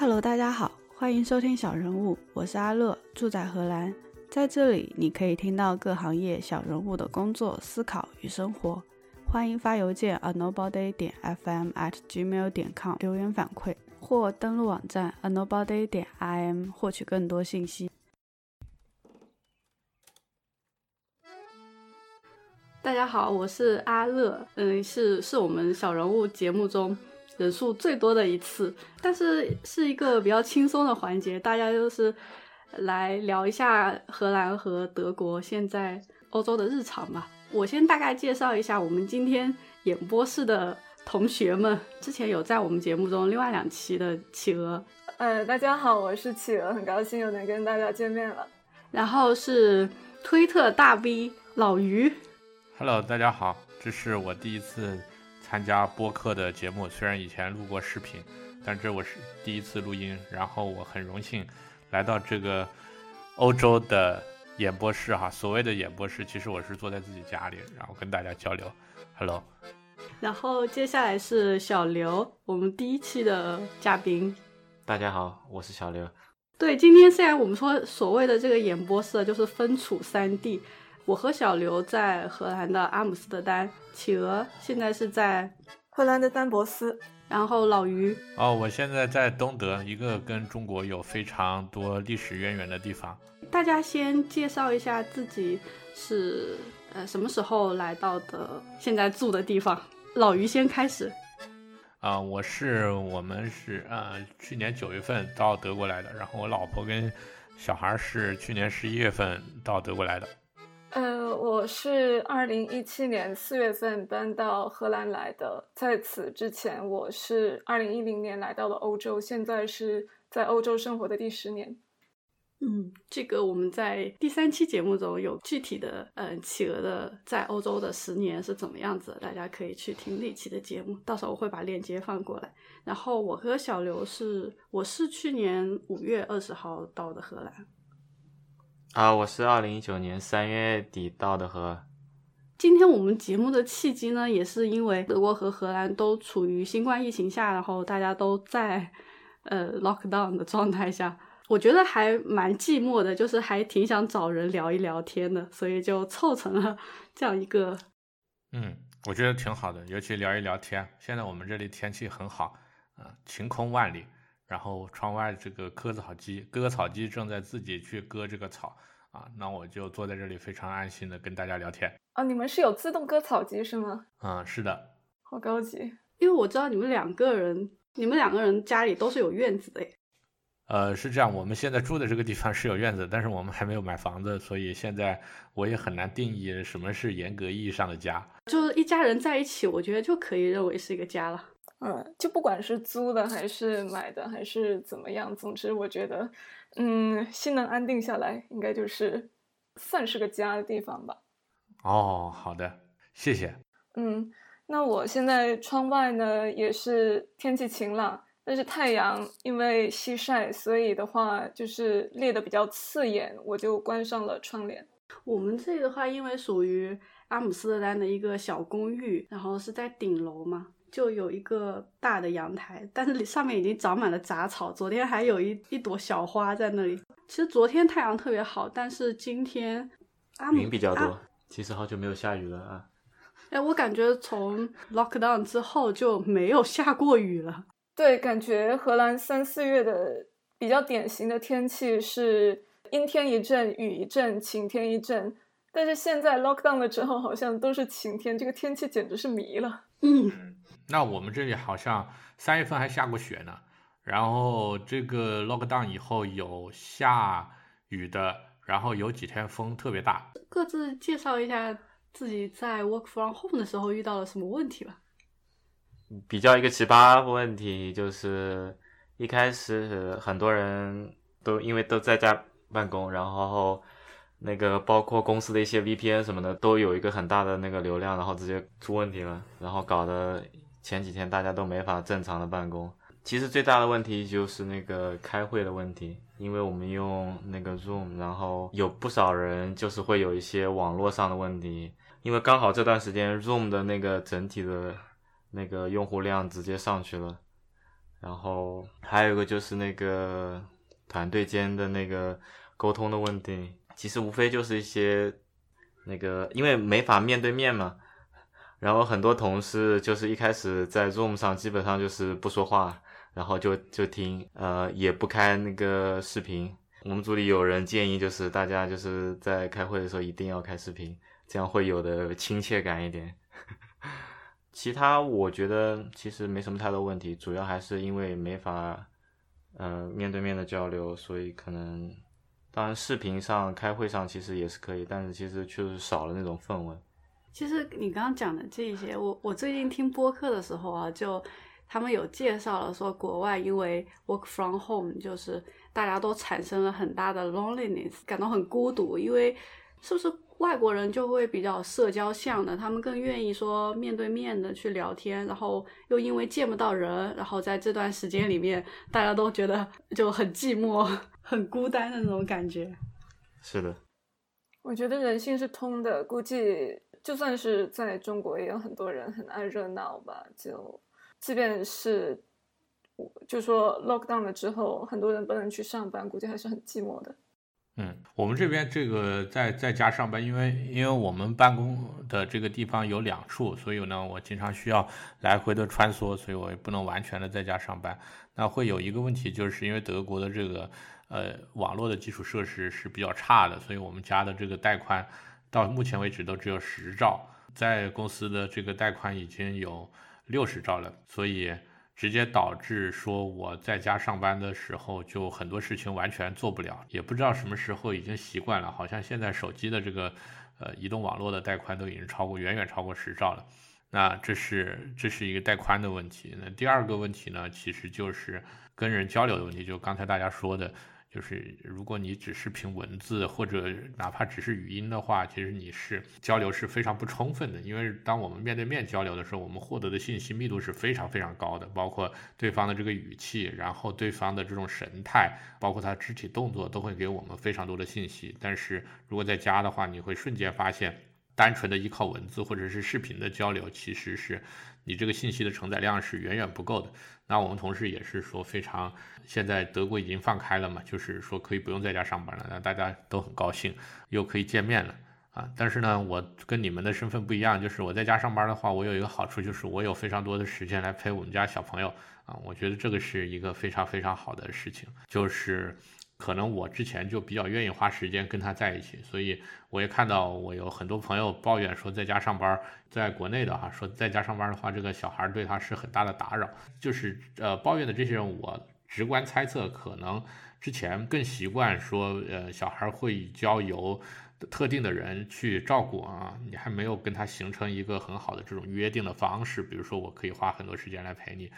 Hello，大家好，欢迎收听小人物，我是阿乐，住在荷兰，在这里你可以听到各行业小人物的工作、思考与生活。欢迎发邮件 a nobody 点 fm at gmail 点 com 留言反馈，或登录网站 a nobody 点 im 获取更多信息。大家好，我是阿乐，嗯，是是我们小人物节目中人数最多的一次，但是是一个比较轻松的环节，大家就是来聊一下荷兰和德国现在欧洲的日常吧。我先大概介绍一下我们今天演播室的同学们，之前有在我们节目中另外两期的企鹅，呃，大家好，我是企鹅，很高兴又能跟大家见面了。然后是推特大 V 老于。Hello，大家好，这是我第一次参加播客的节目。虽然以前录过视频，但这我是第一次录音。然后我很荣幸来到这个欧洲的演播室哈。所谓的演播室，其实我是坐在自己家里，然后跟大家交流。Hello。然后接下来是小刘，我们第一期的嘉宾。大家好，我是小刘。对，今天虽然我们说所谓的这个演播室就是分处三地。我和小刘在荷兰的阿姆斯特丹，企鹅现在是在荷兰的丹博斯，然后老于哦，我现在在东德，一个跟中国有非常多历史渊源的地方。大家先介绍一下自己是呃什么时候来到的，现在住的地方。老于先开始。啊，我是我们是呃去年九月份到德国来的，然后我老婆跟小孩是去年十一月份到德国来的。呃，我是二零一七年四月份搬到荷兰来的，在此之前，我是二零一零年来到了欧洲，现在是在欧洲生活的第十年。嗯，这个我们在第三期节目中有具体的，嗯，企鹅的在欧洲的十年是怎么样子，大家可以去听那期的节目，到时候我会把链接放过来。然后我和小刘是，我是去年五月二十号到的荷兰。啊，我是二零一九年三月底到的荷。今天我们节目的契机呢，也是因为德国和荷兰都处于新冠疫情下，然后大家都在呃 lockdown 的状态下，我觉得还蛮寂寞的，就是还挺想找人聊一聊天的，所以就凑成了 这样一个。嗯，我觉得挺好的，尤其聊一聊天。现在我们这里天气很好，啊，晴空万里。然后窗外这个割草机，割草机正在自己去割这个草啊，那我就坐在这里非常安心的跟大家聊天啊。你们是有自动割草机是吗？嗯，是的，好高级。因为我知道你们两个人，你们两个人家里都是有院子的。呃，是这样，我们现在住的这个地方是有院子，但是我们还没有买房子，所以现在我也很难定义什么是严格意义上的家。就是一家人在一起，我觉得就可以认为是一个家了。嗯，就不管是租的还是买的还是怎么样，总之我觉得，嗯，心能安定下来，应该就是算是个家的地方吧。哦，好的，谢谢。嗯，那我现在窗外呢也是天气晴朗，但是太阳因为西晒，所以的话就是烈的比较刺眼，我就关上了窗帘。我们这里的话，因为属于阿姆斯特丹的一个小公寓，然后是在顶楼嘛。就有一个大的阳台，但是上面已经长满了杂草。昨天还有一一朵小花在那里。其实昨天太阳特别好，但是今天云比较多。其实好久没有下雨了啊。哎，我感觉从 lockdown 之后就没有下过雨了。对，感觉荷兰三四月的比较典型的天气是阴天一阵，雨一阵，晴天一阵。但是现在 lockdown 了之后，好像都是晴天，这个天气简直是迷了。嗯。那我们这里好像三月份还下过雪呢，然后这个 lockdown 以后有下雨的，然后有几天风特别大。各自介绍一下自己在 work from home 的时候遇到了什么问题吧。比较一个奇葩问题就是，一开始很多人都因为都在家办公，然后那个包括公司的一些 VPN 什么的都有一个很大的那个流量，然后直接出问题了，然后搞得。前几天大家都没法正常的办公，其实最大的问题就是那个开会的问题，因为我们用那个 Zoom，然后有不少人就是会有一些网络上的问题，因为刚好这段时间 Zoom 的那个整体的那个用户量直接上去了，然后还有一个就是那个团队间的那个沟通的问题，其实无非就是一些那个，因为没法面对面嘛。然后很多同事就是一开始在 Zoom 上基本上就是不说话，然后就就听，呃，也不开那个视频。我们组里有人建议，就是大家就是在开会的时候一定要开视频，这样会有的亲切感一点。其他我觉得其实没什么太多问题，主要还是因为没法呃面对面的交流，所以可能当然视频上开会上其实也是可以，但是其实确实少了那种氛围。其实你刚刚讲的这些，我我最近听播客的时候啊，就他们有介绍了说，国外因为 work from home，就是大家都产生了很大的 loneliness，感到很孤独。因为是不是外国人就会比较社交向的，他们更愿意说面对面的去聊天，然后又因为见不到人，然后在这段时间里面，大家都觉得就很寂寞、很孤单的那种感觉。是的，我觉得人性是通的，估计。就算是在中国，也有很多人很爱热闹吧。就即便是，就说 lockdown 了之后，很多人不能去上班，估计还是很寂寞的。嗯，我们这边这个在在家上班，因为因为我们办公的这个地方有两处，所以呢，我经常需要来回的穿梭，所以我也不能完全的在家上班。那会有一个问题，就是因为德国的这个呃网络的基础设施是比较差的，所以我们家的这个带宽。到目前为止都只有十兆，在公司的这个带宽已经有六十兆了，所以直接导致说我在家上班的时候就很多事情完全做不了，也不知道什么时候已经习惯了，好像现在手机的这个呃移动网络的带宽都已经超过远远超过十兆了，那这是这是一个带宽的问题。那第二个问题呢，其实就是跟人交流的问题，就刚才大家说的。就是如果你只是凭文字或者哪怕只是语音的话，其实你是交流是非常不充分的。因为当我们面对面交流的时候，我们获得的信息密度是非常非常高的，包括对方的这个语气，然后对方的这种神态，包括他肢体动作，都会给我们非常多的信息。但是如果在家的话，你会瞬间发现，单纯的依靠文字或者是视频的交流，其实是你这个信息的承载量是远远不够的。那我们同事也是说非常，现在德国已经放开了嘛，就是说可以不用在家上班了，那大家都很高兴，又可以见面了啊。但是呢，我跟你们的身份不一样，就是我在家上班的话，我有一个好处，就是我有非常多的时间来陪我们家小朋友啊。我觉得这个是一个非常非常好的事情，就是。可能我之前就比较愿意花时间跟他在一起，所以我也看到我有很多朋友抱怨说在家上班，在国内的哈说在家上班的话，这个小孩对他是很大的打扰。就是呃抱怨的这些人，我直观猜测可能之前更习惯说呃小孩会交由特定的人去照顾啊，你还没有跟他形成一个很好的这种约定的方式，比如说我可以花很多时间来陪你，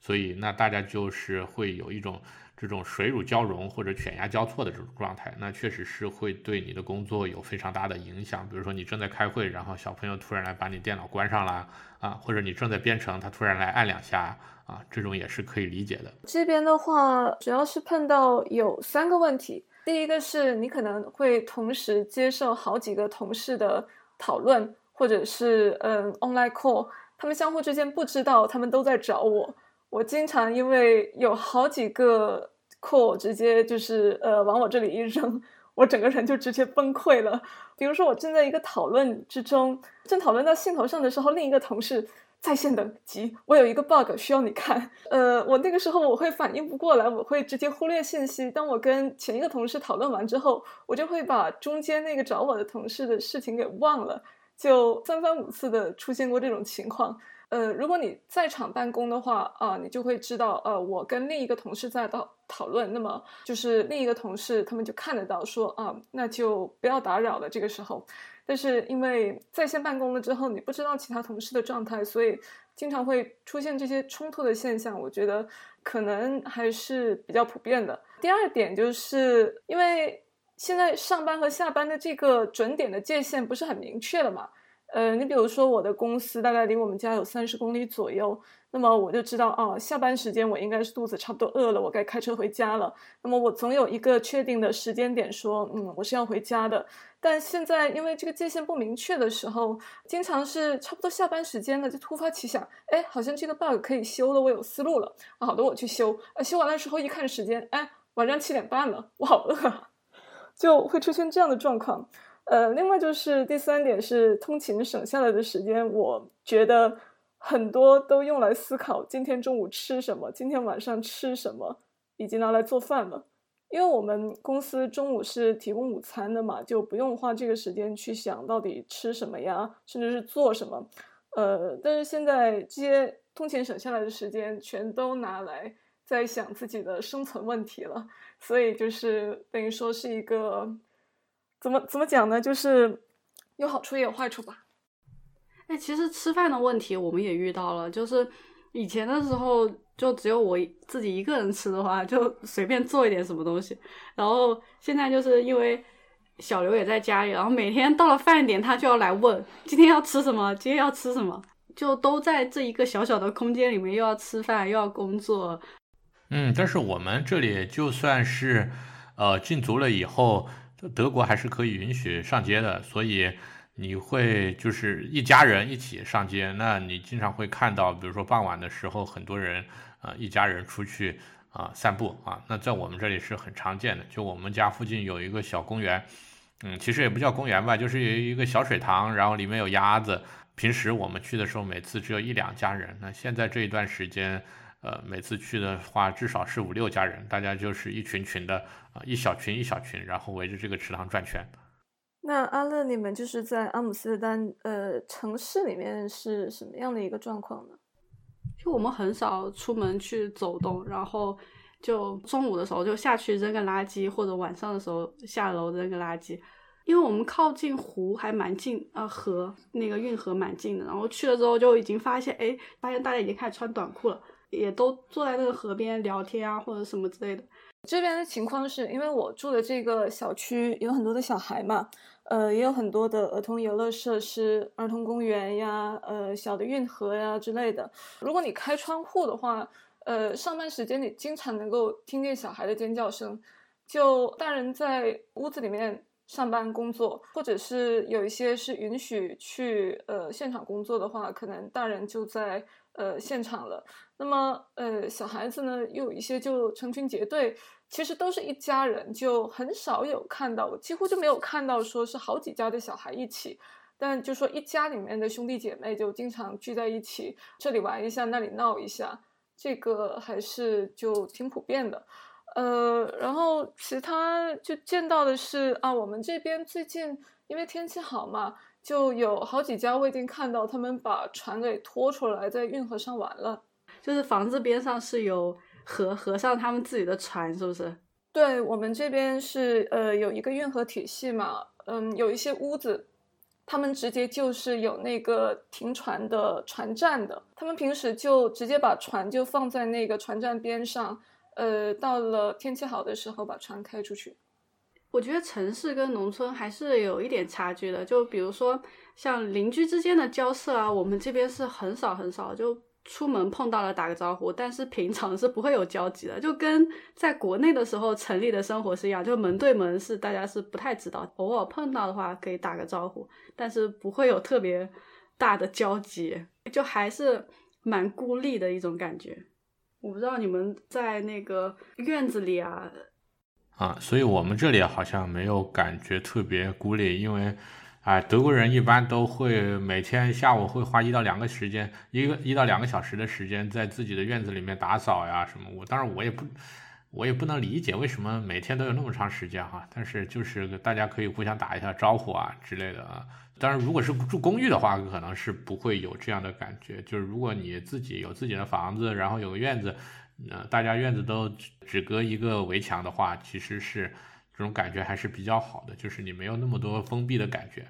所以那大家就是会有一种。这种水乳交融或者犬牙交错的这种状态，那确实是会对你的工作有非常大的影响。比如说你正在开会，然后小朋友突然来把你电脑关上了啊，或者你正在编程，他突然来按两下啊，这种也是可以理解的。这边的话，主要是碰到有三个问题。第一个是你可能会同时接受好几个同事的讨论，或者是嗯 online call，他们相互之间不知道他们都在找我。我经常因为有好几个 call 直接就是呃往我这里一扔，我整个人就直接崩溃了。比如说我正在一个讨论之中，正讨论到兴头上的时候，另一个同事在线等急，我有一个 bug 需要你看。呃，我那个时候我会反应不过来，我会直接忽略信息。当我跟前一个同事讨论完之后，我就会把中间那个找我的同事的事情给忘了，就三番五次的出现过这种情况。呃，如果你在场办公的话，啊，你就会知道，呃，我跟另一个同事在讨讨论，那么就是另一个同事他们就看得到，说啊，那就不要打扰了。这个时候，但是因为在线办公了之后，你不知道其他同事的状态，所以经常会出现这些冲突的现象。我觉得可能还是比较普遍的。第二点就是因为现在上班和下班的这个准点的界限不是很明确了嘛。呃，你比如说我的公司大概离我们家有三十公里左右，那么我就知道，哦，下班时间我应该是肚子差不多饿了，我该开车回家了。那么我总有一个确定的时间点，说，嗯，我是要回家的。但现在因为这个界限不明确的时候，经常是差不多下班时间了，就突发奇想，哎，好像这个 bug 可以修了，我有思路了。啊，好的，我去修。啊，修完了之后一看时间，哎，晚上七点半了，我好饿啊，就会出现这样的状况。呃，另外就是第三点是通勤省下来的时间，我觉得。很多都用来思考今天中午吃什么，今天晚上吃什么，以及拿来做饭了。因为我们公司中午是提供午餐的嘛，就不用花这个时间去想到底吃什么呀，甚至是做什么。呃，但是现在这些通勤省下来的时间，全都拿来在想自己的生存问题了。所以就是等于说是一个，怎么怎么讲呢？就是有好处也有坏处吧。哎，其实吃饭的问题我们也遇到了，就是以前的时候就只有我自己一个人吃的话，就随便做一点什么东西。然后现在就是因为小刘也在家里，然后每天到了饭点，他就要来问今天要吃什么，今天要吃什么，就都在这一个小小的空间里面，又要吃饭又要工作。嗯，但是我们这里就算是呃禁足了以后，德国还是可以允许上街的，所以。你会就是一家人一起上街，那你经常会看到，比如说傍晚的时候，很多人啊一家人出去啊散步啊，那在我们这里是很常见的。就我们家附近有一个小公园，嗯，其实也不叫公园吧，就是有一个小水塘，然后里面有鸭子。平时我们去的时候，每次只有一两家人，那现在这一段时间，呃，每次去的话至少是五六家人，大家就是一群群的啊，一小群一小群，然后围着这个池塘转圈。那阿乐，你们就是在阿姆斯特丹呃城市里面是什么样的一个状况呢？就我们很少出门去走动，然后就中午的时候就下去扔个垃圾，或者晚上的时候下楼扔个垃圾。因为我们靠近湖还蛮近啊，河那个运河蛮近的。然后去了之后就已经发现，哎，发现大家已经开始穿短裤了，也都坐在那个河边聊天啊，或者什么之类的。这边的情况是因为我住的这个小区有很多的小孩嘛。呃，也有很多的儿童游乐设施，儿童公园呀，呃，小的运河呀之类的。如果你开窗户的话，呃，上班时间你经常能够听见小孩的尖叫声。就大人在屋子里面上班工作，或者是有一些是允许去呃现场工作的话，可能大人就在呃现场了。那么呃，小孩子呢，又有一些就成群结队。其实都是一家人，就很少有看到，我几乎就没有看到说是好几家的小孩一起。但就说一家里面的兄弟姐妹就经常聚在一起，这里玩一下，那里闹一下，这个还是就挺普遍的。呃，然后其他就见到的是啊，我们这边最近因为天气好嘛，就有好几家我已经看到他们把船给拖出来，在运河上玩了，就是房子边上是有。河河上他们自己的船是不是？对我们这边是呃有一个运河体系嘛，嗯，有一些屋子，他们直接就是有那个停船的船站的，他们平时就直接把船就放在那个船站边上，呃，到了天气好的时候把船开出去。我觉得城市跟农村还是有一点差距的，就比如说像邻居之间的交涉啊，我们这边是很少很少就。出门碰到了打个招呼，但是平常是不会有交集的，就跟在国内的时候城里的生活是一样，就门对门是大家是不太知道，偶尔碰到的话可以打个招呼，但是不会有特别大的交集，就还是蛮孤立的一种感觉。我不知道你们在那个院子里啊，啊，所以我们这里好像没有感觉特别孤立，因为。哎，德国人一般都会每天下午会花一到两个时间，一个一到两个小时的时间在自己的院子里面打扫呀什么。我当然我也不，我也不能理解为什么每天都有那么长时间哈。但是就是大家可以互相打一下招呼啊之类的啊。当然如果是住公寓的话，可能是不会有这样的感觉。就是如果你自己有自己的房子，然后有个院子，呃，大家院子都只隔一个围墙的话，其实是。这种感觉还是比较好的，就是你没有那么多封闭的感觉。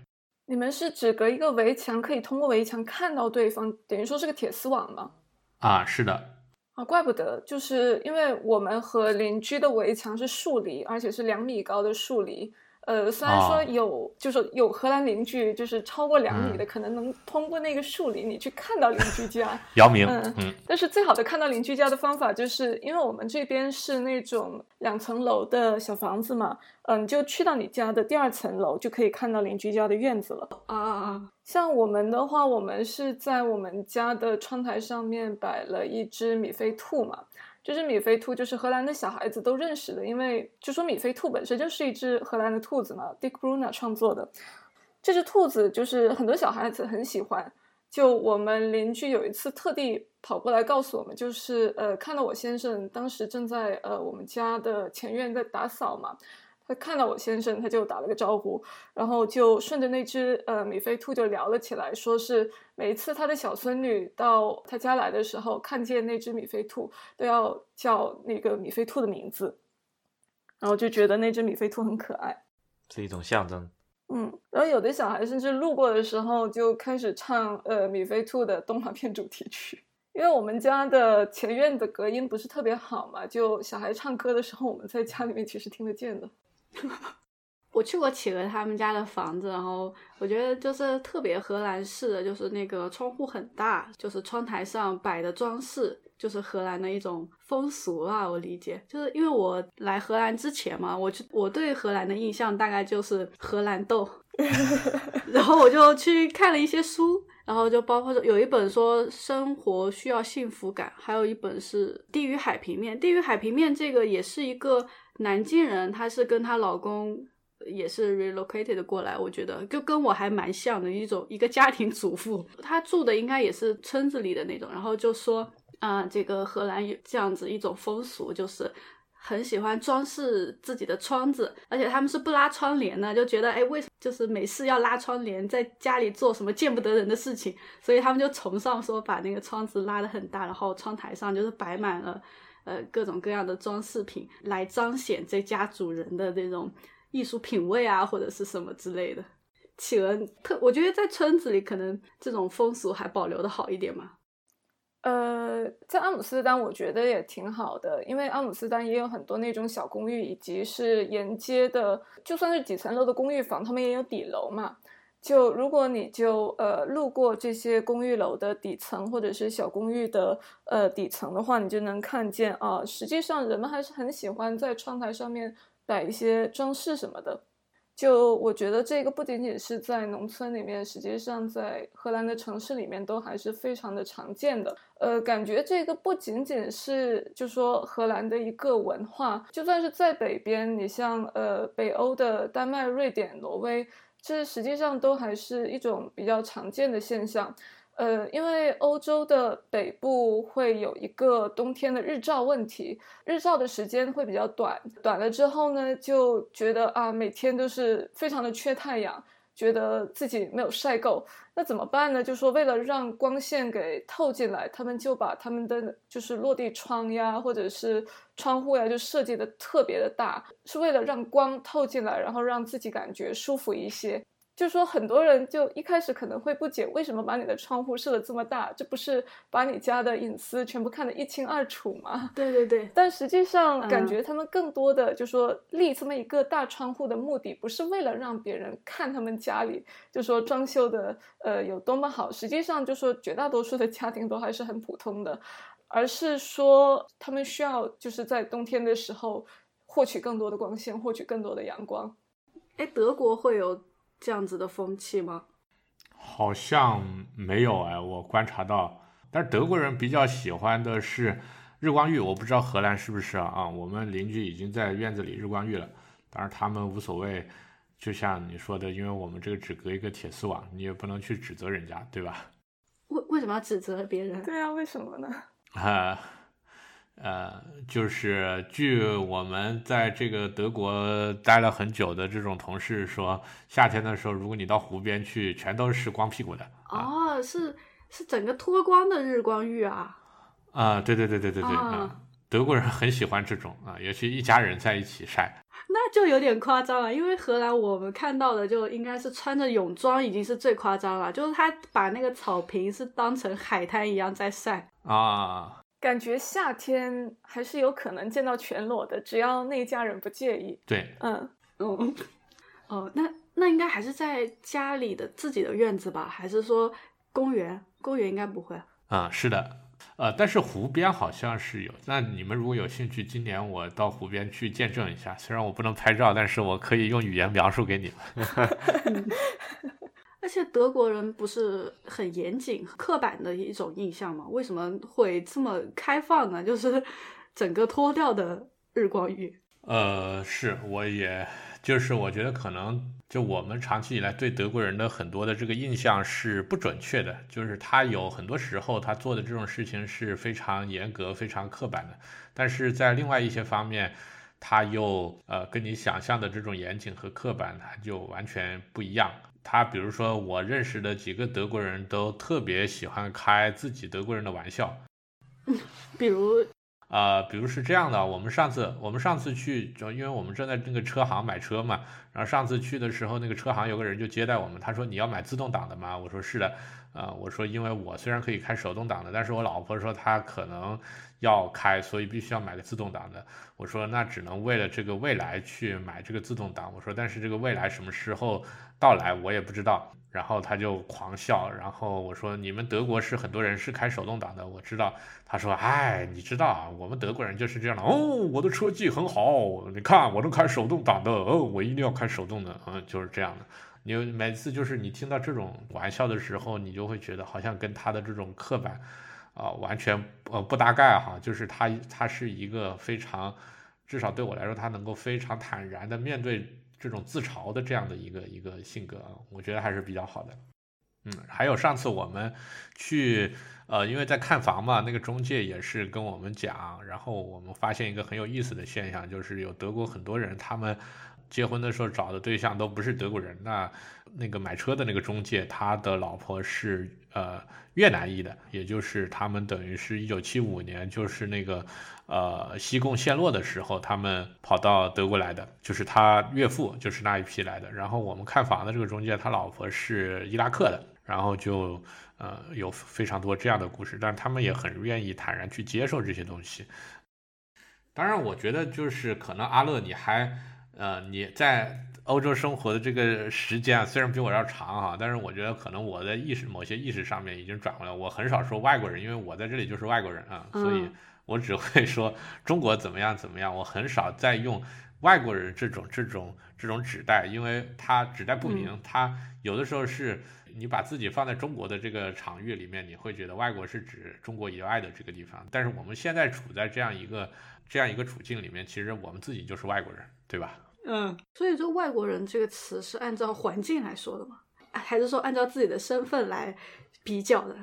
你们是只隔一个围墙，可以通过围墙看到对方，等于说是个铁丝网吗？啊，是的。啊，怪不得，就是因为我们和邻居的围墙是竖篱，而且是两米高的竖篱。呃，虽然说哦有，就是有荷兰邻居，就是超过两米的，嗯可能能通过那个树林你去看到邻居家。姚明，嗯嗯但是最好的看到邻居家的方法，就是因为我们这边是那种两层楼的小房子嘛，嗯，你就去到你家的第二层楼，就可以看到邻居家的院子了。啊啊啊！像我们的话，我们是在我们家的窗台上面摆了一只米菲兔嘛。这只米菲兔就是荷兰的小孩子都认识的，因为就说米菲兔本身就是一只荷兰的兔子嘛，Dick Bruna 创作的。这只兔子就是很多小孩子很喜欢。就我们邻居有一次特地跑过来告诉我们，就是呃看到我先生当时正在呃我们家的前院在打扫嘛，他看到我先生，他就打了个招呼，然后就顺着那只呃米菲兔就聊了起来，说是每一次他的小孙女到他家来的时候，看见那只米菲兔都要叫那个米菲兔的名字，然后就觉得那只米菲兔很可爱。是一种象征。嗯，然后有的小孩甚至路过的时候就开始唱呃米菲兔的动画片主题曲，因为我们家的前院的隔音不是特别好嘛，就小孩唱歌的时候，我们在家里面其实听得见的。我去过企鹅他们家的房子，然后我觉得就是特别荷兰式的，就是那个窗户很大，就是窗台上摆的装饰，就是荷兰的一种风俗啊。我理解，就是因为我来荷兰之前嘛，我就我对荷兰的印象大概就是荷兰豆，然后我就去看了一些书，然后就包括有一本说生活需要幸福感，还有一本是《地狱海平面》。《地狱海平面》这个也是一个南京人，她是跟她老公。也是 relocated 过来，我觉得就跟我还蛮像的一种一个家庭主妇，她住的应该也是村子里的那种，然后就说啊、这个荷兰有这样子一种风俗，就是很喜欢装饰自己的窗子，而且他们是不拉窗帘的，就觉得哎，为什么就是没事要拉窗帘，在家里做什么见不得人的事情，所以他们就崇尚说把那个窗子拉得很大，然后窗台上就是摆满了呃各种各样的装饰品，来彰显这家主人的这种。艺术品味啊，或者是什么之类的。企鹅特，我觉得在村子里可能这种风俗还保留的好一点嘛。呃，在阿姆斯特丹，我觉得也挺好的，因为阿姆斯特丹也有很多那种小公寓，以及是沿街的，就算是几层楼的公寓房，他们也有底楼嘛。就如果你就呃路过这些公寓楼的底层，或者是小公寓的呃底层的话，你就能看见啊，实际上人们还是很喜欢在窗台上面摆一些装饰什么的。就我觉得这个不仅仅是在农村里面，实际上在荷兰的城市里面都还是非常的常见的。呃，感觉这个不仅仅是就说荷兰的一个文化，就算是在北边，你像呃北欧的丹麦、瑞典、挪威，这实际上都还是一种比较常见的现象。呃，因为欧洲的北部会有一个冬天的日照问题，日照的时间会比较短，短了之后呢，就觉得啊，每天都是非常的缺太阳，觉得自己没有晒够，那怎么办呢？就说为了让光线给透进来，他们就把他们的就是落地窗呀，或者是窗户呀，就设计的特别的大，是为了让光透进来，然后让自己感觉舒服一些。就说很多人就一开始可能会不解，为什么把你的窗户设的这么大？这不是把你家的隐私全部看得一清二楚吗？对对对，但实际上，嗯感觉他们更多的就说立这么一个大窗户的目的，不是为了让别人看他们家里就说装修的呃有多么好，实际上就说绝大多数的家庭都还是很普通的，而是说他们需要就是在冬天的时候获取更多的光线，获取更多的阳光。哎，德国会有这样子的风气吗？好像没有哎，我观察到，但是德国人比较喜欢的是日光浴，我不知道荷兰是不是啊？啊，我们邻居已经在院子里日光浴了，当然他们无所谓，就像你说的，因为我们这个只隔一个铁丝网，你也不能去指责人家，对吧？为为什么要指责别人？对 啊，为什么呢？啊，呃，就是据我们在这个德国待了很久的这种同事说，夏天的时候，如果你到湖边去，全都是光屁股的。哦，是是整个脱光的日光浴啊。啊，对对对对对对，啊啊，德国人很喜欢这种啊，尤其一家人在一起晒。那就有点夸张了，因为荷兰我们看到的就应该是穿着泳装已经是最夸张了，就是他把那个草坪是当成海滩一样在晒。啊，感觉夏天还是有可能见到全裸的，只要那一家人不介意。对，嗯，嗯，哦，那那应该还是在家里的自己的院子吧？还是说公园？公园应该不会。啊、是的，呃，但是湖边好像是有。那你们如果有兴趣，今年我到湖边去见证一下。虽然我不能拍照，但是我可以用语言描述给你们。而且德国人不是很严谨、刻板的一种印象吗？为什么会这么开放呢？就是 整个脱掉的日光浴。呃，是，我也就是我觉得可能就我们长期以来对德国人的很多的这个印象是不准确的，就是他有很多时候他做的这种事情是非常严格、非常刻板的，但是在另外一些方面，他又呃跟你想象的这种严谨和刻板，它就完全不一样。他比如说，我认识的几个德国人都特别喜欢开自己德国人的玩笑，比如，呃，比如是这样的，我们上次我们上次去，就因为我们正在那个车行买车嘛，然后上次去的时候，那个车行有个人就接待我们，他说你要买自动挡的吗？我说是的，呃，我说因为我虽然可以开手动挡的，但是我老婆说她可能要开，所以必须要买个自动挡的。我说那只能为了这个未来去买这个自动挡。我说但是这个未来什么时候到来我也不知道。然后他就狂笑，然后我说你们德国是很多人是开手动挡的，我知道。他说哎，你知道啊，我们德国人就是这样的哦，我的车技很好，你看我都开手动挡的，哦，我一定要开手动的，嗯，就是这样的。你每次就是你听到这种玩笑的时候，你就会觉得好像跟他的这种刻板啊、完全呃不搭盖哈，就是他他是一个非常，至少对我来说，他能够非常坦然的面对这种自嘲的这样的一个一个性格，我觉得还是比较好的。嗯，还有上次我们去呃，因为在看房嘛，那个中介也是跟我们讲，然后我们发现一个很有意思的现象，就是有德国很多人他们。结婚的时候找的对象都不是德国人，那那个买车的那个中介，他的老婆是呃越南裔的，也就是他们等于是一九七五年，就是那个呃西贡陷落的时候，他们跑到德国来的，就是他岳父就是那一批来的。然后我们看房的这个中介，他老婆是伊拉克的，然后就呃有非常多这样的故事，但他们也很愿意坦然去接受这些东西。当然，我觉得就是可能阿乐你还。呃，你在欧洲生活的这个时间啊，虽然比我要长哈，但是我觉得可能我的意识某些意识上面已经转过来，我很少说外国人，因为我在这里就是外国人啊，所以我只会说中国怎么样怎么样，我很少再用外国人这种这种这种指代，因为它指代不明，它有的时候是你把自己放在中国的这个场域里面，你会觉得外国是指中国以外的这个地方，但是我们现在处在这样一个这样一个处境里面，其实我们自己就是外国人，对吧？嗯，所以说“外国人”这个词是按照环境来说的吗？还是说按照自己的身份来比较的？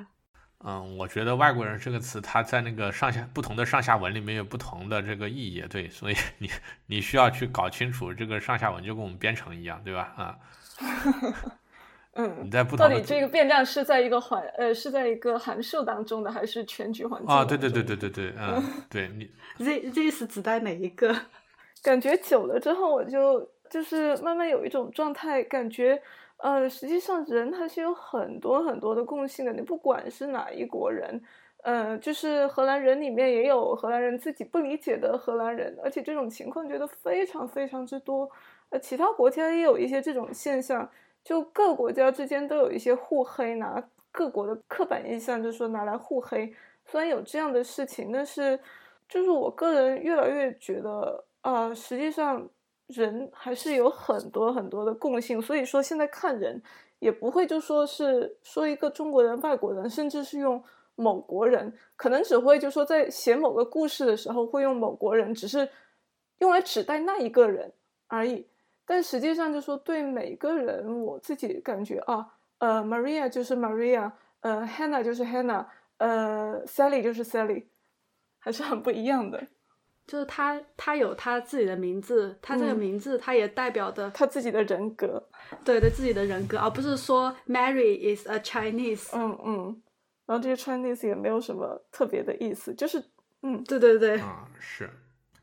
嗯，我觉得“外国人”这个词，它在那个上下不同的上下文里面有不同的这个意义，对，所以你你需要去搞清楚这个上下文，就跟我们编程一样，对吧？啊，嗯，你在不到同到底这个变量是在一个环呃是在一个函数当中的，还是全局环境？啊，对对对对对对，嗯，对你 Z Z 是指代哪一个？感觉久了之后，我就就是慢慢有一种状态，感觉呃，实际上人还是有很多很多的共性的。你不管是哪一国人，呃，就是荷兰人里面也有荷兰人自己不理解的荷兰人，而且这种情况觉得非常非常之多。呃，其他国家也有一些这种现象，就各国家之间都有一些互黑，拿各国的刻板印象，就是说拿来互黑。虽然有这样的事情，但是就是我个人越来越觉得。啊，实际上人还是有很多很多的共性，所以说现在看人也不会就说是说一个中国人、外国人，甚至是用某国人，可能只会就说在写某个故事的时候会用某国人，只是用来指代那一个人而已。但实际上就说对每个人，我自己感觉啊，呃，Maria 就是 Maria，呃，Hannah 就是 Hannah，呃，Sally 就是 Sally，还是很不一样的。就是他，他有他自己的名字，他这个名字他也代表的他自己的人格，对对自己的人格，而不是说 Mary is a Chinese。嗯嗯，然后这些 Chinese 也没有什么特别的意思，就是嗯，对对对，啊是，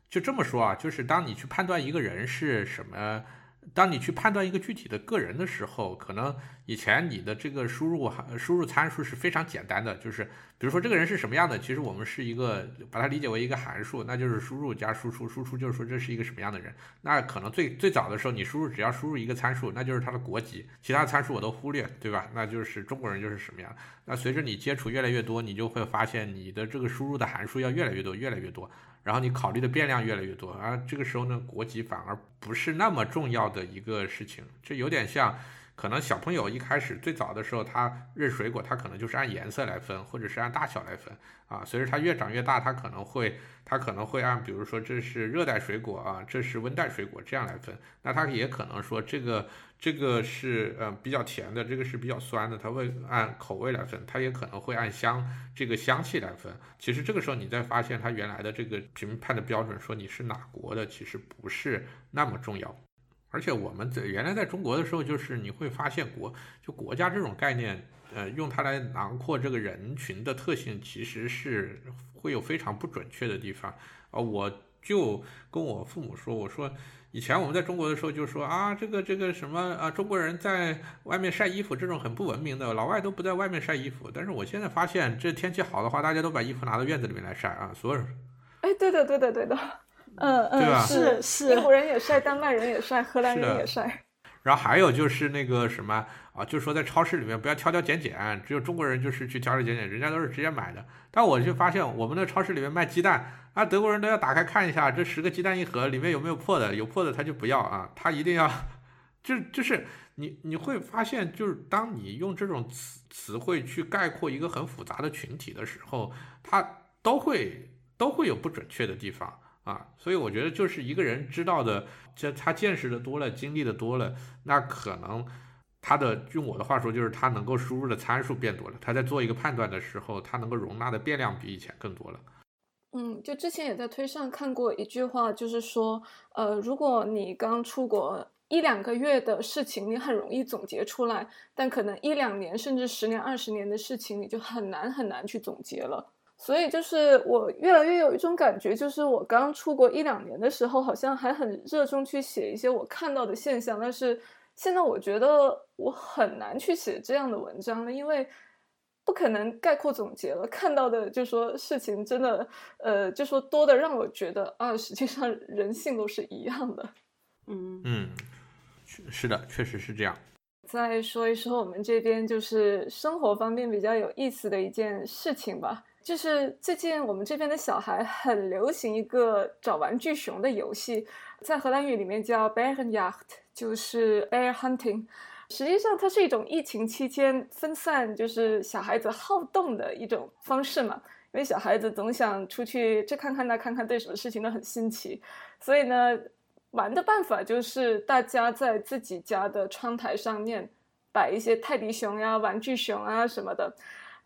就这么说啊，就是当你去判断一个人是什么当你去判断一个具体的个人的时候，可能以前你的这个输入输入参数是非常简单的，就是比如说这个人是什么样的，其实我们是一个把它理解为一个函数，那就是输入加输出，输出就是说这是一个什么样的人。那可能最最早的时候，你输入只要输入一个参数，那就是他的国籍，其他参数我都忽略，对吧？那就是中国人就是什么样。那随着你接触越来越多，你就会发现你的这个输入的函数要越来越多，越来越多。然后你考虑的变量越来越多啊，这个时候呢，国籍反而不是那么重要的一个事情。这有点像，可能小朋友一开始最早的时候，他认水果，他可能就是按颜色来分，或者是按大小来分啊。随着他越长越大，他可能会，他可能会按，比如说这是热带水果啊，这是温带水果这样来分。那他也可能说这个。这个是呃比较甜的，这个是比较酸的，它会按口味来分，它也可能会按香这个香气来分。其实这个时候你再发现它原来的这个评判的标准，说你是哪国的，其实不是那么重要。而且我们在原来在中国的时候，就是你会发现国就国家这种概念，呃，用它来囊括这个人群的特性，其实是会有非常不准确的地方。啊，我就跟我父母说，我说。以前我们在中国的时候就说啊，这个这个什么啊，中国人在外面晒衣服这种很不文明的，老外都不在外面晒衣服。但是我现在发现，这天气好的话，大家都把衣服拿到院子里面来晒啊，所有人。哎，对的，对的，对的，嗯嗯，是是，英国人也晒，丹麦人也晒，荷兰人也晒。然后还有就是那个什么啊，就是说在超市里面不要挑挑拣拣，只有中国人就是去挑挑拣拣，人家都是直接买的。但我就发现我们的超市里面卖鸡蛋啊，德国人都要打开看一下，这十个鸡蛋一盒里面有没有破的，有破的他就不要啊，他一定要，就就是你你会发现，就是当你用这种词词汇去概括一个很复杂的群体的时候，他都会都会有不准确的地方。啊，所以我觉得就是一个人知道的，这他见识的多了，经历的多了，那可能他的用我的话说，就是他能够输入的参数变多了，他在做一个判断的时候，他能够容纳的变量比以前更多了。嗯，就之前也在推上看过一句话，就是说，呃，如果你刚出国一两个月的事情，你很容易总结出来，但可能一两年甚至十年、二十年的事情，你就很难很难去总结了。所以就是我越来越有一种感觉，就是我刚出国一两年的时候，好像还很热衷去写一些我看到的现象，但是现在我觉得我很难去写这样的文章了，因为不可能概括总结了。看到的就说事情真的，呃，就说多的让我觉得啊，实际上人性都是一样的。嗯嗯，是的，确实是这样。再说一说我们这边就是生活方面比较有意思的一件事情吧。就是最近我们这边的小孩很流行一个找玩具熊的游戏，在荷兰语里面叫 Bearjacht，就是 bear hunting。实际上它是一种疫情期间分散就是小孩子好动的一种方式嘛，因为小孩子总想出去这看看那看看，对什么事情都很新奇，所以呢，玩的办法就是大家在自己家的窗台上面摆一些泰迪熊呀、玩具熊啊什么的。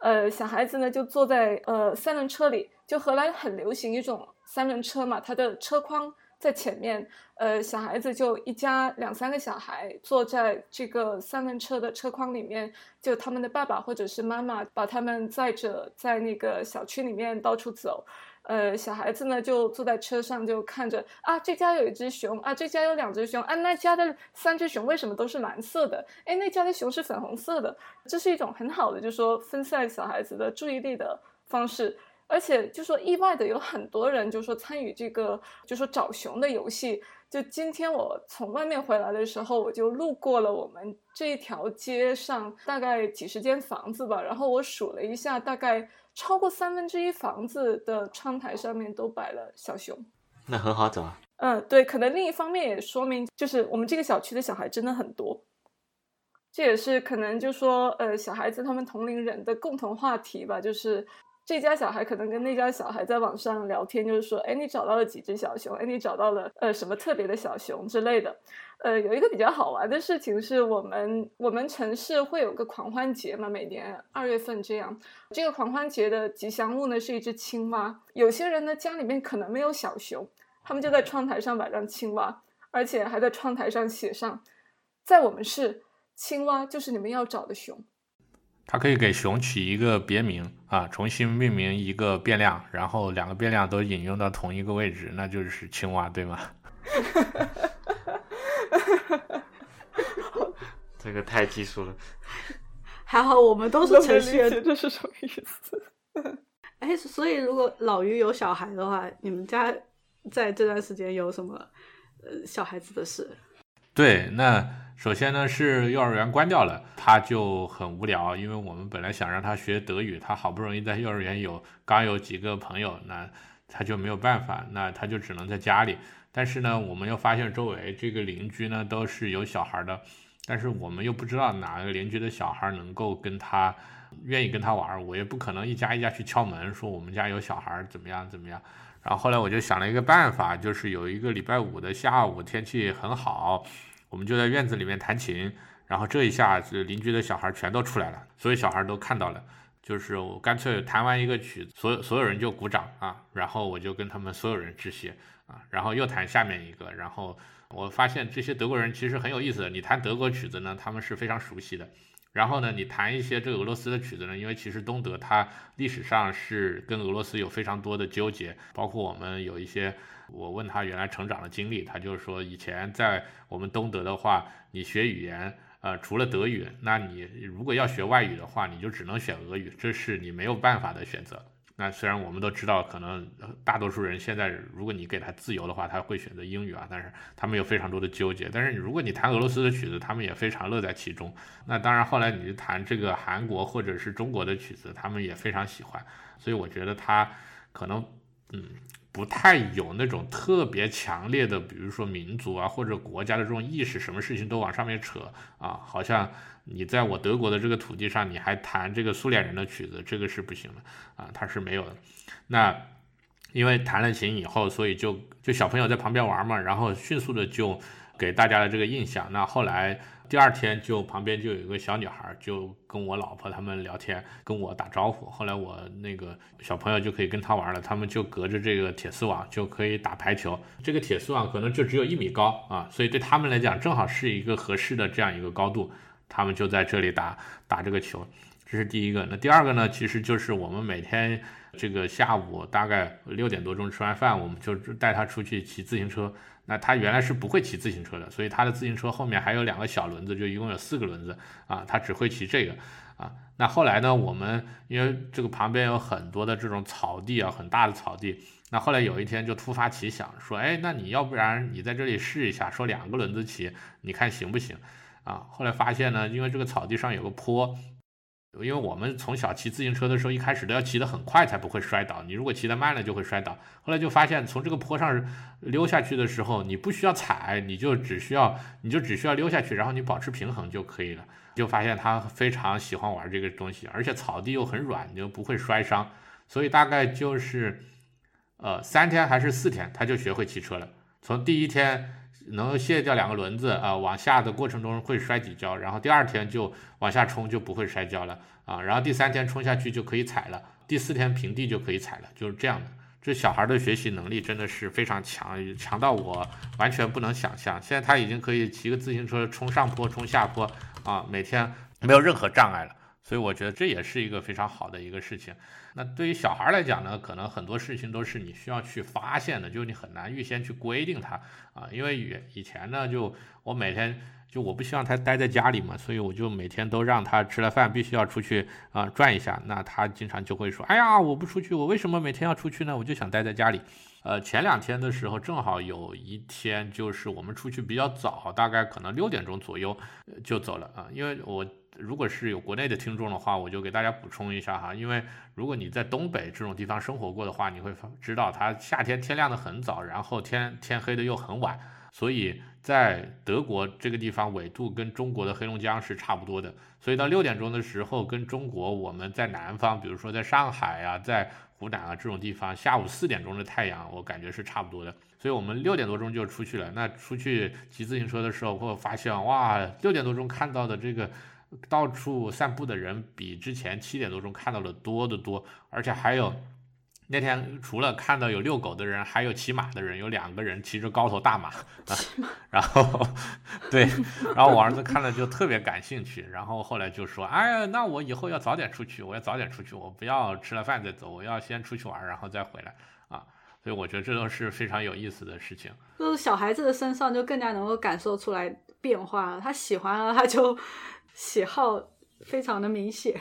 呃，小孩子呢就坐在呃三轮车里，就荷兰很流行一种三轮车嘛，它的车筐在前面，呃，小孩子就一家两三个小孩坐在这个三轮车的车筐里面，就他们的爸爸或者是妈妈把他们载着在那个小区里面到处走。呃，小孩子呢就坐在车上就看着啊，这家有一只熊啊，这家有两只熊啊，那家的三只熊为什么都是蓝色的？哎，那家的熊是粉红色的。这是一种很好的，就是说分散小孩子的注意力的方式，而且就说意外的有很多人就说参与这个就说找熊的游戏。就今天我从外面回来的时候，我就路过了我们这一条街上大概几十间房子吧，然后我数了一下，大概。超过三分之一房子的窗台上面都摆了小熊，那很好找啊。嗯，对，可能另一方面也说明，就是我们这个小区的小孩真的很多，这也是可能就说，呃，小孩子他们同龄人的共同话题吧，就是这家小孩可能跟那家小孩在网上聊天，就是说，哎，你找到了几只小熊？哎，你找到了呃什么特别的小熊之类的。呃，有一个比较好玩的事情是我们我们城市会有个狂欢节嘛，每年二月份这样。这个狂欢节的吉祥物呢是一只青蛙。有些人呢家里面可能没有小熊，他们就在窗台上摆上青蛙，而且还在窗台上写上，在我们市，青蛙就是你们要找的熊。它可以给熊取一个别名啊，重新命名一个变量，然后两个变量都引用到同一个位置，那就是青蛙，对吗？这个太技术了。还好我们都是程序员，这是什么意思？哎，所以如果老于有小孩的话，你们家在这段时间有什么呃小孩子的事？对，那首先呢是幼儿园关掉了，他就很无聊，因为我们本来想让他学德语，他好不容易在幼儿园有刚有几个朋友，那他就没有办法，那他就只能在家里。但是呢，我们又发现周围这个邻居呢都是有小孩的，但是我们又不知道哪个邻居的小孩能够跟他愿意跟他玩，我也不可能一家一家去敲门说我们家有小孩怎么样怎么样。然后后来我就想了一个办法，就是有一个礼拜五的下午天气很好，我们就在院子里面弹琴，然后这一下子邻居的小孩全都出来了，所有小孩都看到了。就是我干脆弹完一个曲子，所有所有人就鼓掌啊，然后我就跟他们所有人致谢啊，然后又弹下面一个，然后我发现这些德国人其实很有意思，你弹德国曲子呢，他们是非常熟悉的，然后呢，你弹一些这个俄罗斯的曲子呢，因为其实东德它历史上是跟俄罗斯有非常多的纠结，包括我们有一些，我问他原来成长的经历，他就说以前在我们东德的话，你学语言。呃，除了德语，那你如果要学外语的话，你就只能选俄语，这是你没有办法的选择。那虽然我们都知道，可能大多数人现在，如果你给他自由的话，他会选择英语啊，但是他们有非常多的纠结。但是如果你弹俄罗斯的曲子，他们也非常乐在其中。那当然，后来你弹这个韩国或者是中国的曲子，他们也非常喜欢。所以我觉得他可能，嗯。不太有那种特别强烈的，比如说民族啊或者国家的这种意识，什么事情都往上面扯啊，好像你在我德国的这个土地上，你还弹这个苏联人的曲子，这个是不行的啊，他是没有的。那因为弹了琴以后，所以就就小朋友在旁边玩嘛，然后迅速的就给大家的这个印象。那后来。第二天就旁边就有一个小女孩，就跟我老婆他们聊天，跟我打招呼。后来我那个小朋友就可以跟她玩了，他们就隔着这个铁丝网就可以打排球。这个铁丝网可能就只有一米高啊，所以对他们来讲正好是一个合适的这样一个高度，他们就在这里打打这个球。这是第一个。那第二个呢，其实就是我们每天这个下午大概六点多钟吃完饭，我们就带他出去骑自行车。那他原来是不会骑自行车的，所以他的自行车后面还有两个小轮子，就一共有四个轮子啊，他只会骑这个啊。那后来呢，我们因为这个旁边有很多的这种草地啊，很大的草地，那后来有一天就突发奇想说，哎，那你要不然你在这里试一下，说两个轮子骑，你看行不行啊？后来发现呢，因为这个草地上有个坡。因为我们从小骑自行车的时候，一开始都要骑得很快才不会摔倒。你如果骑得慢了就会摔倒。后来就发现，从这个坡上溜下去的时候，你不需要踩，你就只需要你就只需要溜下去，然后你保持平衡就可以了。就发现他非常喜欢玩这个东西，而且草地又很软，你就不会摔伤。所以大概就是呃三天还是四天，他就学会骑车了。从第一天。能卸掉两个轮子啊，往下的过程中会摔几跤，然后第二天就往下冲就不会摔跤了啊，然后第三天冲下去就可以踩了，第四天平地就可以踩了，就是这样的。这小孩的学习能力真的是非常强，强到我完全不能想象。现在他已经可以骑个自行车冲上坡、冲下坡啊，每天没有任何障碍了。所以我觉得这也是一个非常好的一个事情。那对于小孩来讲呢，可能很多事情都是你需要去发现的，就是你很难预先去规定它啊。因为以以前呢，就我每天就我不希望他待在家里嘛，所以我就每天都让他吃了饭必须要出去啊转一下。那他经常就会说：“哎呀，我不出去，我为什么每天要出去呢？我就想待在家里。”呃，前两天的时候正好有一天就是我们出去比较早，大概可能六点钟左右就走了啊，因为我。如果是有国内的听众的话，我就给大家补充一下哈，因为如果你在东北这种地方生活过的话，你会知道它夏天天亮的很早，然后天天黑的又很晚，所以在德国这个地方纬度跟中国的黑龙江是差不多的，所以到六点钟的时候，跟中国我们在南方，比如说在上海啊，在湖南啊这种地方，下午四点钟的太阳，我感觉是差不多的，所以我们六点多钟就出去了。那出去骑自行车的时候，会发现哇，六点多钟看到的这个。到处散步的人比之前七点多钟看到的多得多，而且还有那天除了看到有遛狗的人，还有骑马的人，有两个人骑着高头大马，啊然后对，然后我儿子看了就特别感兴趣，然后后来就说：“哎呀，那我以后要早点出去，我要早点出去，我不要吃了饭再走，我要先出去玩，然后再回来啊。”所以我觉得这都是非常有意思的事情，就是小孩子的身上就更加能够感受出来。变化了。他喜欢了，他就喜好非常的明显。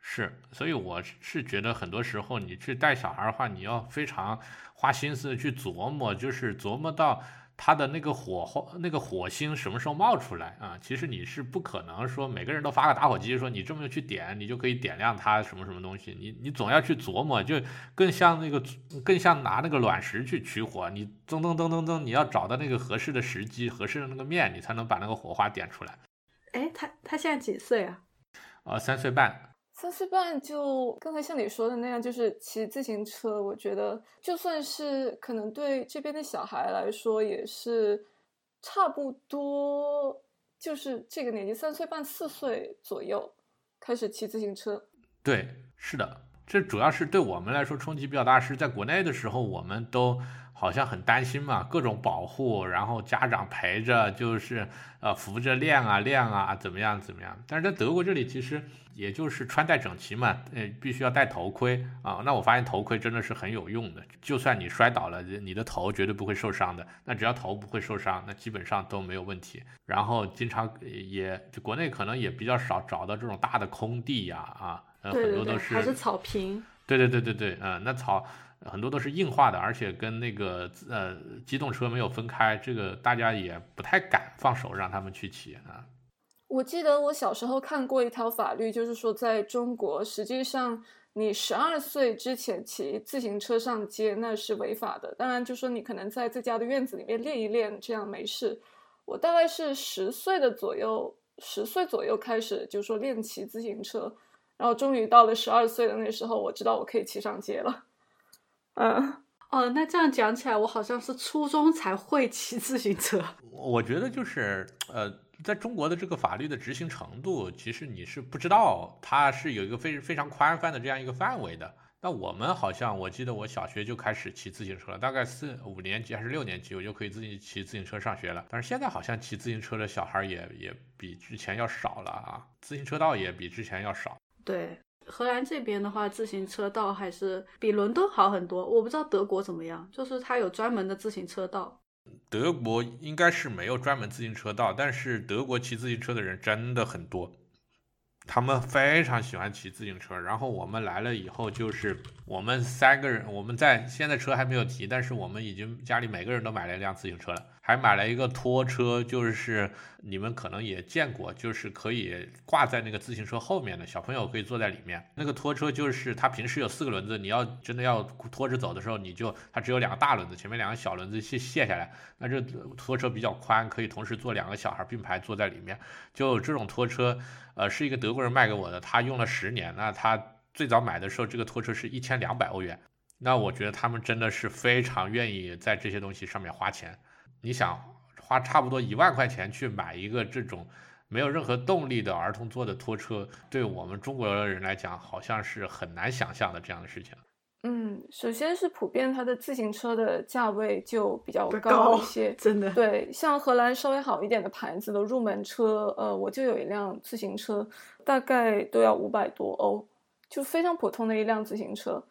是，所以我是觉得很多时候你去带小孩的话，你要非常花心思去琢磨，就是琢磨到。它的那个火花，那个火星什么时候冒出来啊？其实你是不可能说每个人都发个打火机，说你这么去点，你就可以点亮它什么什么东西。你你总要去琢磨，就更像那个，更像拿那个卵石去取火。你噔噔噔噔噔，你要找到那个合适的时机、合适的那个面，你才能把那个火花点出来。哎，他他现在几岁啊？呃，三岁半。三岁半就刚才像你说的那样，就是骑自行车。我觉得就算是可能对这边的小孩来说，也是差不多，就是这个年纪，三岁半、四岁左右开始骑自行车。对，是的，这主要是对我们来说冲击比较大。是在国内的时候，我们都。好像很担心嘛，各种保护，然后家长陪着，就是呃扶着练啊练啊，怎么样怎么样？但是在德国这里，其实也就是穿戴整齐嘛，呃，必须要戴头盔啊。那我发现头盔真的是很有用的，就算你摔倒了，你的头绝对不会受伤的。那只要头不会受伤，那基本上都没有问题。然后经常也就国内可能也比较少找到这种大的空地呀啊，呃，很多都是还是草坪。对对对对对，嗯，那草。很多都是硬化的，而且跟那个呃机动车没有分开，这个大家也不太敢放手让他们去骑啊。我记得我小时候看过一条法律，就是说在中国，实际上你十二岁之前骑自行车上街那是违法的。当然，就说你可能在自家的院子里面练一练，这样没事。我大概是十岁的左右，十岁左右开始就说练骑自行车，然后终于到了十二岁的那时候，我知道我可以骑上街了。嗯，哦，那这样讲起来，我好像是初中才会骑自行车。我觉得就是，呃，在中国的这个法律的执行程度，其实你是不知道，它是有一个非非常宽泛的这样一个范围的。那我们好像，我记得我小学就开始骑自行车了，大概四五年级还是六年级，我就可以自己骑自行车上学了。但是现在好像骑自行车的小孩也也比之前要少了啊，自行车道也比之前要少。对。荷兰这边的话，自行车道还是比伦敦好很多。我不知道德国怎么样，就是它有专门的自行车道。德国应该是没有专门自行车道，但是德国骑自行车的人真的很多。他们非常喜欢骑自行车，然后我们来了以后，就是我们三个人，我们在现在车还没有提，但是我们已经家里每个人都买了一辆自行车了，还买了一个拖车，就是你们可能也见过，就是可以挂在那个自行车后面的，小朋友可以坐在里面。那个拖车就是它平时有四个轮子，你要真的要拖着走的时候，你就它只有两个大轮子，前面两个小轮子卸卸下来，那这拖车比较宽，可以同时坐两个小孩并排坐在里面，就这种拖车。呃，是一个德国人卖给我的，他用了十年。那他最早买的时候，这个拖车是一千两百欧元。那我觉得他们真的是非常愿意在这些东西上面花钱。你想花差不多一万块钱去买一个这种没有任何动力的儿童坐的拖车，对我们中国人来讲，好像是很难想象的这样的事情。嗯，首先是普遍它的自行车的价位就比较高一些，真的。对，像荷兰稍微好一点的牌子的入门车，呃，我就有一辆自行车，大概都要五百多欧，就非常普通的一辆自行车。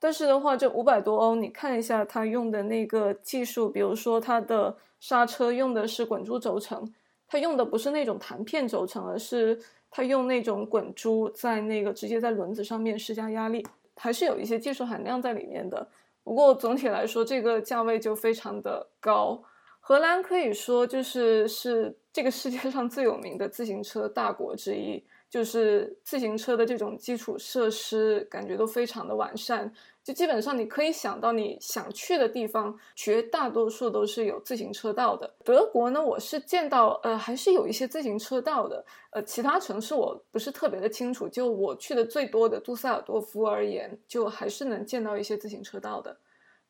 但是的话，这五百多欧，你看一下它用的那个技术，比如说它的刹车用的是滚珠轴承，它用的不是那种弹片轴承，而是它用那种滚珠在那个直接在轮子上面施加压力。还是有一些技术含量在里面的，不过总体来说，这个价位就非常的高。荷兰可以说就是是这个世界上最有名的自行车大国之一。就是自行车的这种基础设施，感觉都非常的完善。就基本上你可以想到你想去的地方，绝大多数都是有自行车道的。德国呢，我是见到呃还是有一些自行车道的。呃，其他城市我不是特别的清楚。就我去的最多的杜塞尔多夫而言，就还是能见到一些自行车道的。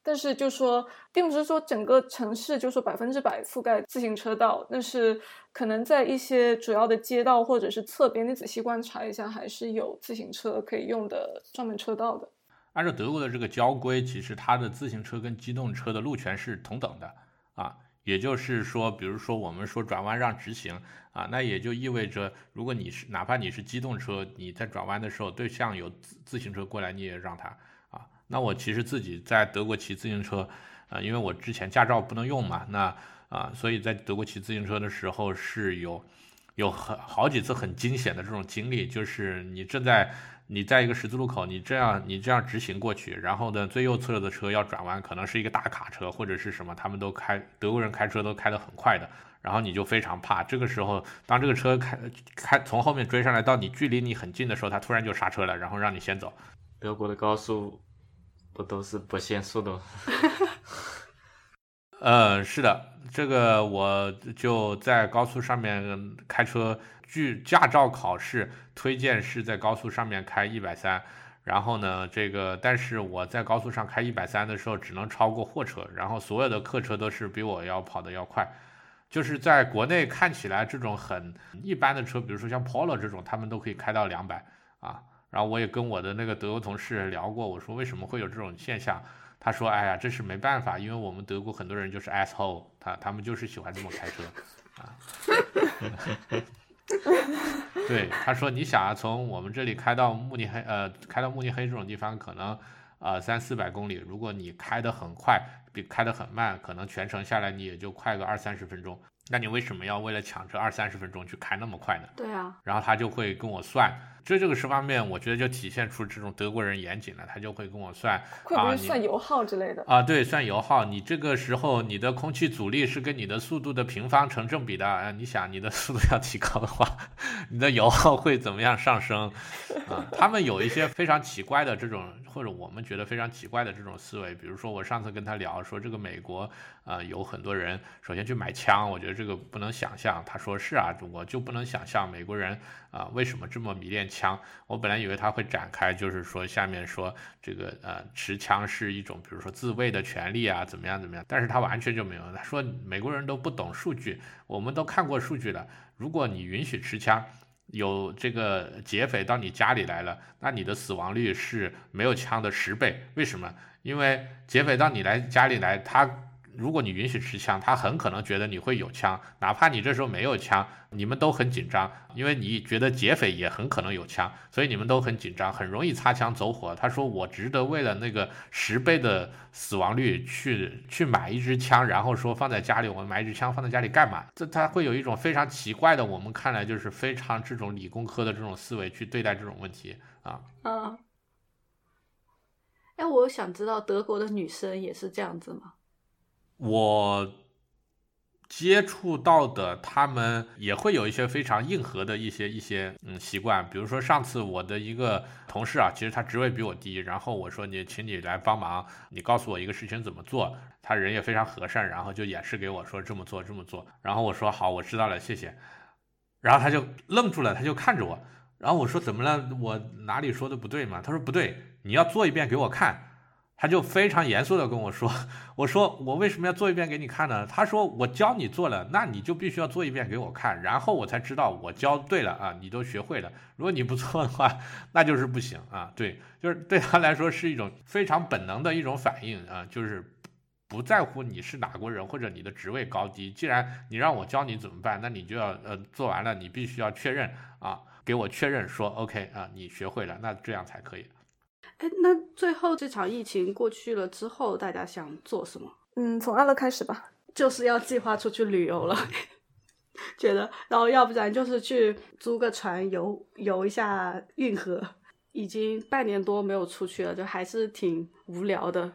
但是就说，并不是说整个城市就说百分之百覆盖自行车道，那是可能在一些主要的街道或者是侧边，你仔细观察一下，还是有自行车可以用的专门车道的。按照德国的这个交规，其实它的自行车跟机动车的路权是同等的啊，也就是说，比如说我们说转弯让直行啊，那也就意味着，如果你是哪怕你是机动车，你在转弯的时候对向有自自行车过来，你也让他。那我其实自己在德国骑自行车，啊，因为我之前驾照不能用嘛，那啊，所以在德国骑自行车的时候是有有很好几次很惊险的这种经历，就是你正在你在一个十字路口，你这样你这样直行过去，然后呢最右侧的车要转弯，可能是一个大卡车或者是什么，他们都开德国人开车都开得很快的，然后你就非常怕。这个时候，当这个车开开从后面追上来到你距离你很近的时候，他突然就刹车了，然后让你先走。德国的高速不都是不限速的吗？呃，是的，这个我就在高速上面开车，据驾照考试推荐是在高速上面开一百三，然后呢，这个但是我在高速上开一百三的时候只能超过货车，然后所有的客车都是比我要跑的要快，就是在国内看起来这种很一般的车，比如说像 Polo 这种，他们都可以开到两百啊，然后我也跟我的那个德国同事聊过，我说为什么会有这种现象？他说：“哎呀，这是没办法，因为我们德国很多人就是 asshole，他他们就是喜欢这么开车，啊，对，他说你想啊，从我们这里开到慕尼黑，呃，开到慕尼黑这种地方，可能呃三四百公里，如果你开得很快，比开得很慢，可能全程下来你也就快个二三十分钟。”那你为什么要为了抢这二三十分钟去开那么快呢？对啊，然后他就会跟我算，这这个十方面，我觉得就体现出这种德国人严谨了，他就会跟我算，会不会算油耗之类的？啊，对，算油耗，你这个时候你的空气阻力是跟你的速度的平方成正比的，啊，你想你的 速度要提高的话，你的油耗会怎么样上升？啊，他们有一些非常奇怪的这种，或者我们觉得非常奇怪的这种思维，比如说我上次跟他聊说，这个美国啊有很多人首先去买枪，我觉得。这个不能想象，他说是啊，我就不能想象美国人啊为什么这么迷恋枪。枪我本来以为他会展开，就是说下面说这个呃持枪是一种，比如说自卫的权利啊，怎么样怎么样。但是他完全就没有，他说美国人都不懂数据，我们都看过数据了。如果你允许持枪，有这个劫匪到你家里来了，那你的死亡率是没有枪的十倍。为什么？因为劫匪到你来家里来，他。如果你允许持枪，他很可能觉得你会有枪，哪怕你这时候没有枪，你们都很紧张，因为你觉得劫匪也很可能有枪，所以你们都很紧张，很容易擦枪走火。他说我值得为了那个十倍的死亡率去去买一支枪，然后说放在家里，我们买一支枪放在家里干嘛？这他会有一种非常奇怪的，我们看来就是非常这种理工科的这种思维去对待这种问题啊。嗯，哎，我想知道德国的女生也是这样子吗？我接触到的，他们也会有一些非常硬核的一些一些嗯习惯，比如说上次我的一个同事啊，其实他职位比我低，然后我说你请你来帮忙，你告诉我一个事情怎么做，他人也非常和善，然后就演示给我说这么做这么做，然后我说好，我知道了，谢谢，然后他就愣住了，他就看着我，然后我说怎么了，我哪里说的不对吗？他说不对，你要做一遍给我看。他就非常严肃的跟我说：“ 我说我为什么要做一遍给你看呢？”他说：“我教你做了，那你就必须要做一遍给我看，然后我才知道我教对了啊，你都学会了。如果你不做的话，那就是不行啊。对，就是对他来说是一种非常本能的一种反应啊，就是不在乎你是哪国人或者你的职位高低，既然你让我教你怎么办，那你就要呃做完了，你必须要确认啊，给我确认说 OK 啊，你学会了，那这样才可以。”哎，那最后这场疫情过去了之后，大家想做什么？嗯，从阿乐开始吧，就是要计划出去旅游了。觉得，然后要不然就是去租个船游游一下运河。已经半年多没有出去了，就还是挺无聊的。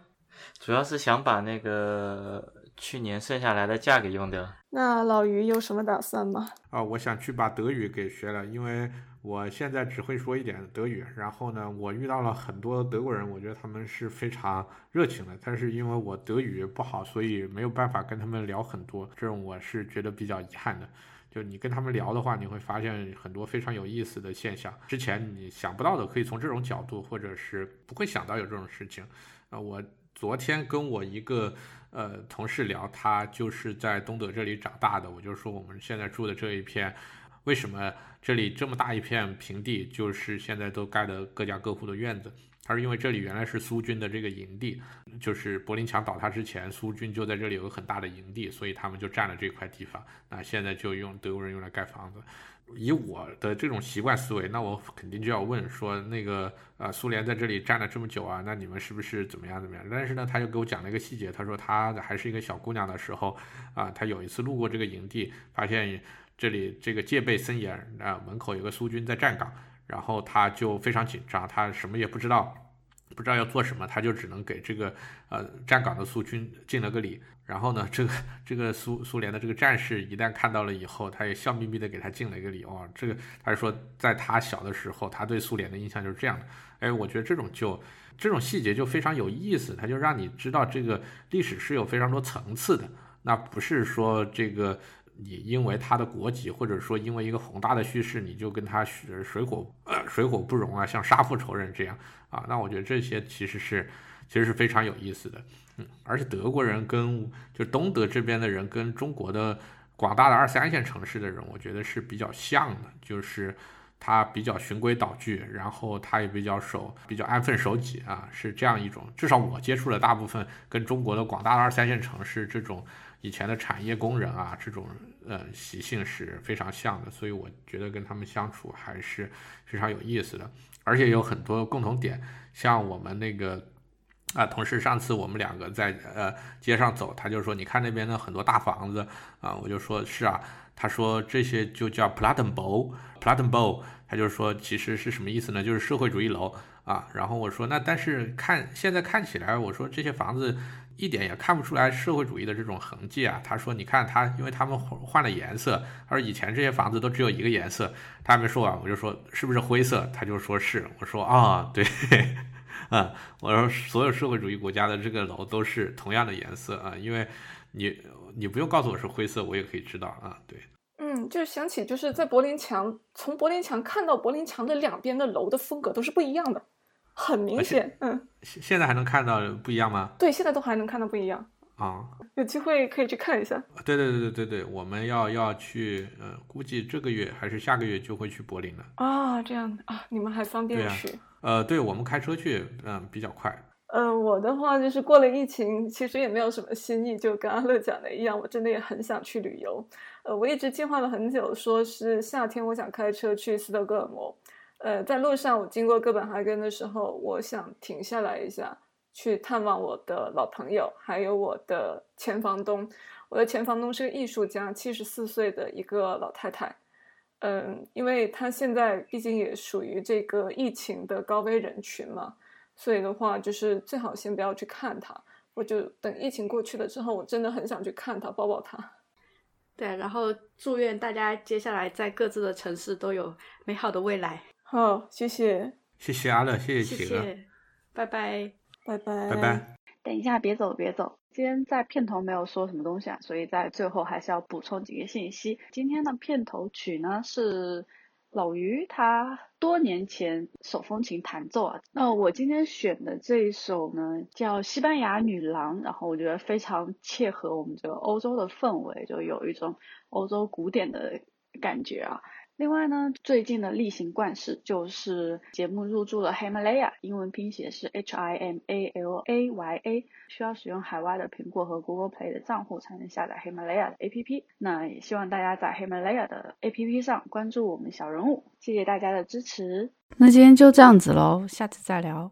主要是想把那个去年剩下来的假给用掉。那老于有什么打算吗？啊，我想去把德语给学了，因为。我现在只会说一点德语，然后呢，我遇到了很多德国人，我觉得他们是非常热情的，但是因为我德语不好，所以没有办法跟他们聊很多，这种我是觉得比较遗憾的。就你跟他们聊的话，你会发现很多非常有意思的现象，之前你想不到的，可以从这种角度，或者是不会想到有这种事情。啊，我昨天跟我一个呃同事聊，他就是在东德这里长大的，我就说我们现在住的这一片。为什么这里这么大一片平地，就是现在都盖的各家各户的院子？他说因为这里原来是苏军的这个营地，就是柏林墙倒塌之前，苏军就在这里有个很大的营地，所以他们就占了这块地方。那现在就用德国人用来盖房子。以我的这种习惯思维，那我肯定就要问说，那个呃，苏联在这里站了这么久啊，那你们是不是怎么样怎么样？但是呢，他就给我讲了一个细节，他说他还是一个小姑娘的时候啊，他有一次路过这个营地，发现这里这个戒备森严啊，门口有个苏军在站岗，然后他就非常紧张，他什么也不知道，不知道要做什么，他就只能给这个呃站岗的苏军敬了个礼。然后呢，这个这个苏苏联的这个战士一旦看到了以后，他也笑眯眯的给他敬了一个礼哦。这个他是说，在他小的时候，他对苏联的印象就是这样的。哎，我觉得这种就这种细节就非常有意思，他就让你知道这个历史是有非常多层次的。那不是说这个你因为他的国籍，或者说因为一个宏大的叙事，你就跟他水火呃水火不容啊，像杀父仇人这样啊。那我觉得这些其实是其实是非常有意思的。嗯，而且德国人跟就东德这边的人跟中国的广大的二三线城市的人，我觉得是比较像的，就是他比较循规蹈矩，然后他也比较守比较安分守己啊，是这样一种。至少我接触的大部分跟中国的广大的二三线城市这种以前的产业工人啊，这种呃习性是非常像的，所以我觉得跟他们相处还是非常有意思的，而且有很多共同点，像我们那个。啊，同事，上次我们两个在呃街上走，他就说，你看那边的很多大房子啊，我就说是啊，他说这些就叫 Plattenbau，Plattenbau，他就是说其实是什么意思呢？就是社会主义楼啊。然后我说那但是看现在看起来，我说这些房子一点也看不出来社会主义的这种痕迹啊。他说你看他，因为他们换了颜色，他说以前这些房子都只有一个颜色。他还没说完，我就说是不是灰色？他就说是，我说啊，对。啊，我说所有社会主义国家的这个楼都是同样的颜色啊，因为你你不用告诉我是灰色，我也可以知道啊。对，嗯，就是想起就是在柏林墙，从柏林墙看到柏林墙的两边的楼的风格都是不一样的，很明显。嗯，现现在还能看到不一样吗？对，现在都还能看到不一样。啊，有机会可以去看一下。对对对对对对，我们要要去，呃，估计这个月还是下个月就会去柏林了。啊，这样啊，你们还方便去？呃，对我们开车去，嗯，比较快。呃，我的话就是过了疫情，其实也没有什么新意，就跟阿乐讲的一样，我真的也很想去旅游。呃，我一直计划了很久，说是夏天我想开车去斯德哥尔摩。呃，在路上我经过哥本哈根的时候，我想停下来一下，去探望我的老朋友，还有我的前房东。我的前房东是个艺术家，七十四岁的一个老太太。嗯，因为他现在毕竟也属于这个疫情的高危人群嘛，所以的话就是最好先不要去看它，我就等疫情过去了之后，我真的很想去看它，抱抱它。对，然后祝愿大家接下来在各自的城市都有美好的未来。好，谢谢，谢谢阿乐，谢谢企鹅，拜拜，拜拜，拜拜。等一下，别走，别走。今天在片头没有说什么东西啊，所以在最后还是要补充几个信息。今天的片头曲呢是老于他多年前手风琴弹奏啊。那我今天选的这一首呢叫《西班牙女郎》，然后我觉得非常切合我们这个欧洲的氛围，就有一种欧洲古典的感觉啊。另外呢，最近的例行惯事就是节目入驻了 Himalaya，英文拼写是 H I M A L A Y A，需要使用海外的苹果和 Google Play 的账户才能下载 Himalaya 的 APP。那也希望大家在 Himalaya 的 APP 上关注我们小人物，谢谢大家的支持。那今天就这样子喽，下次再聊。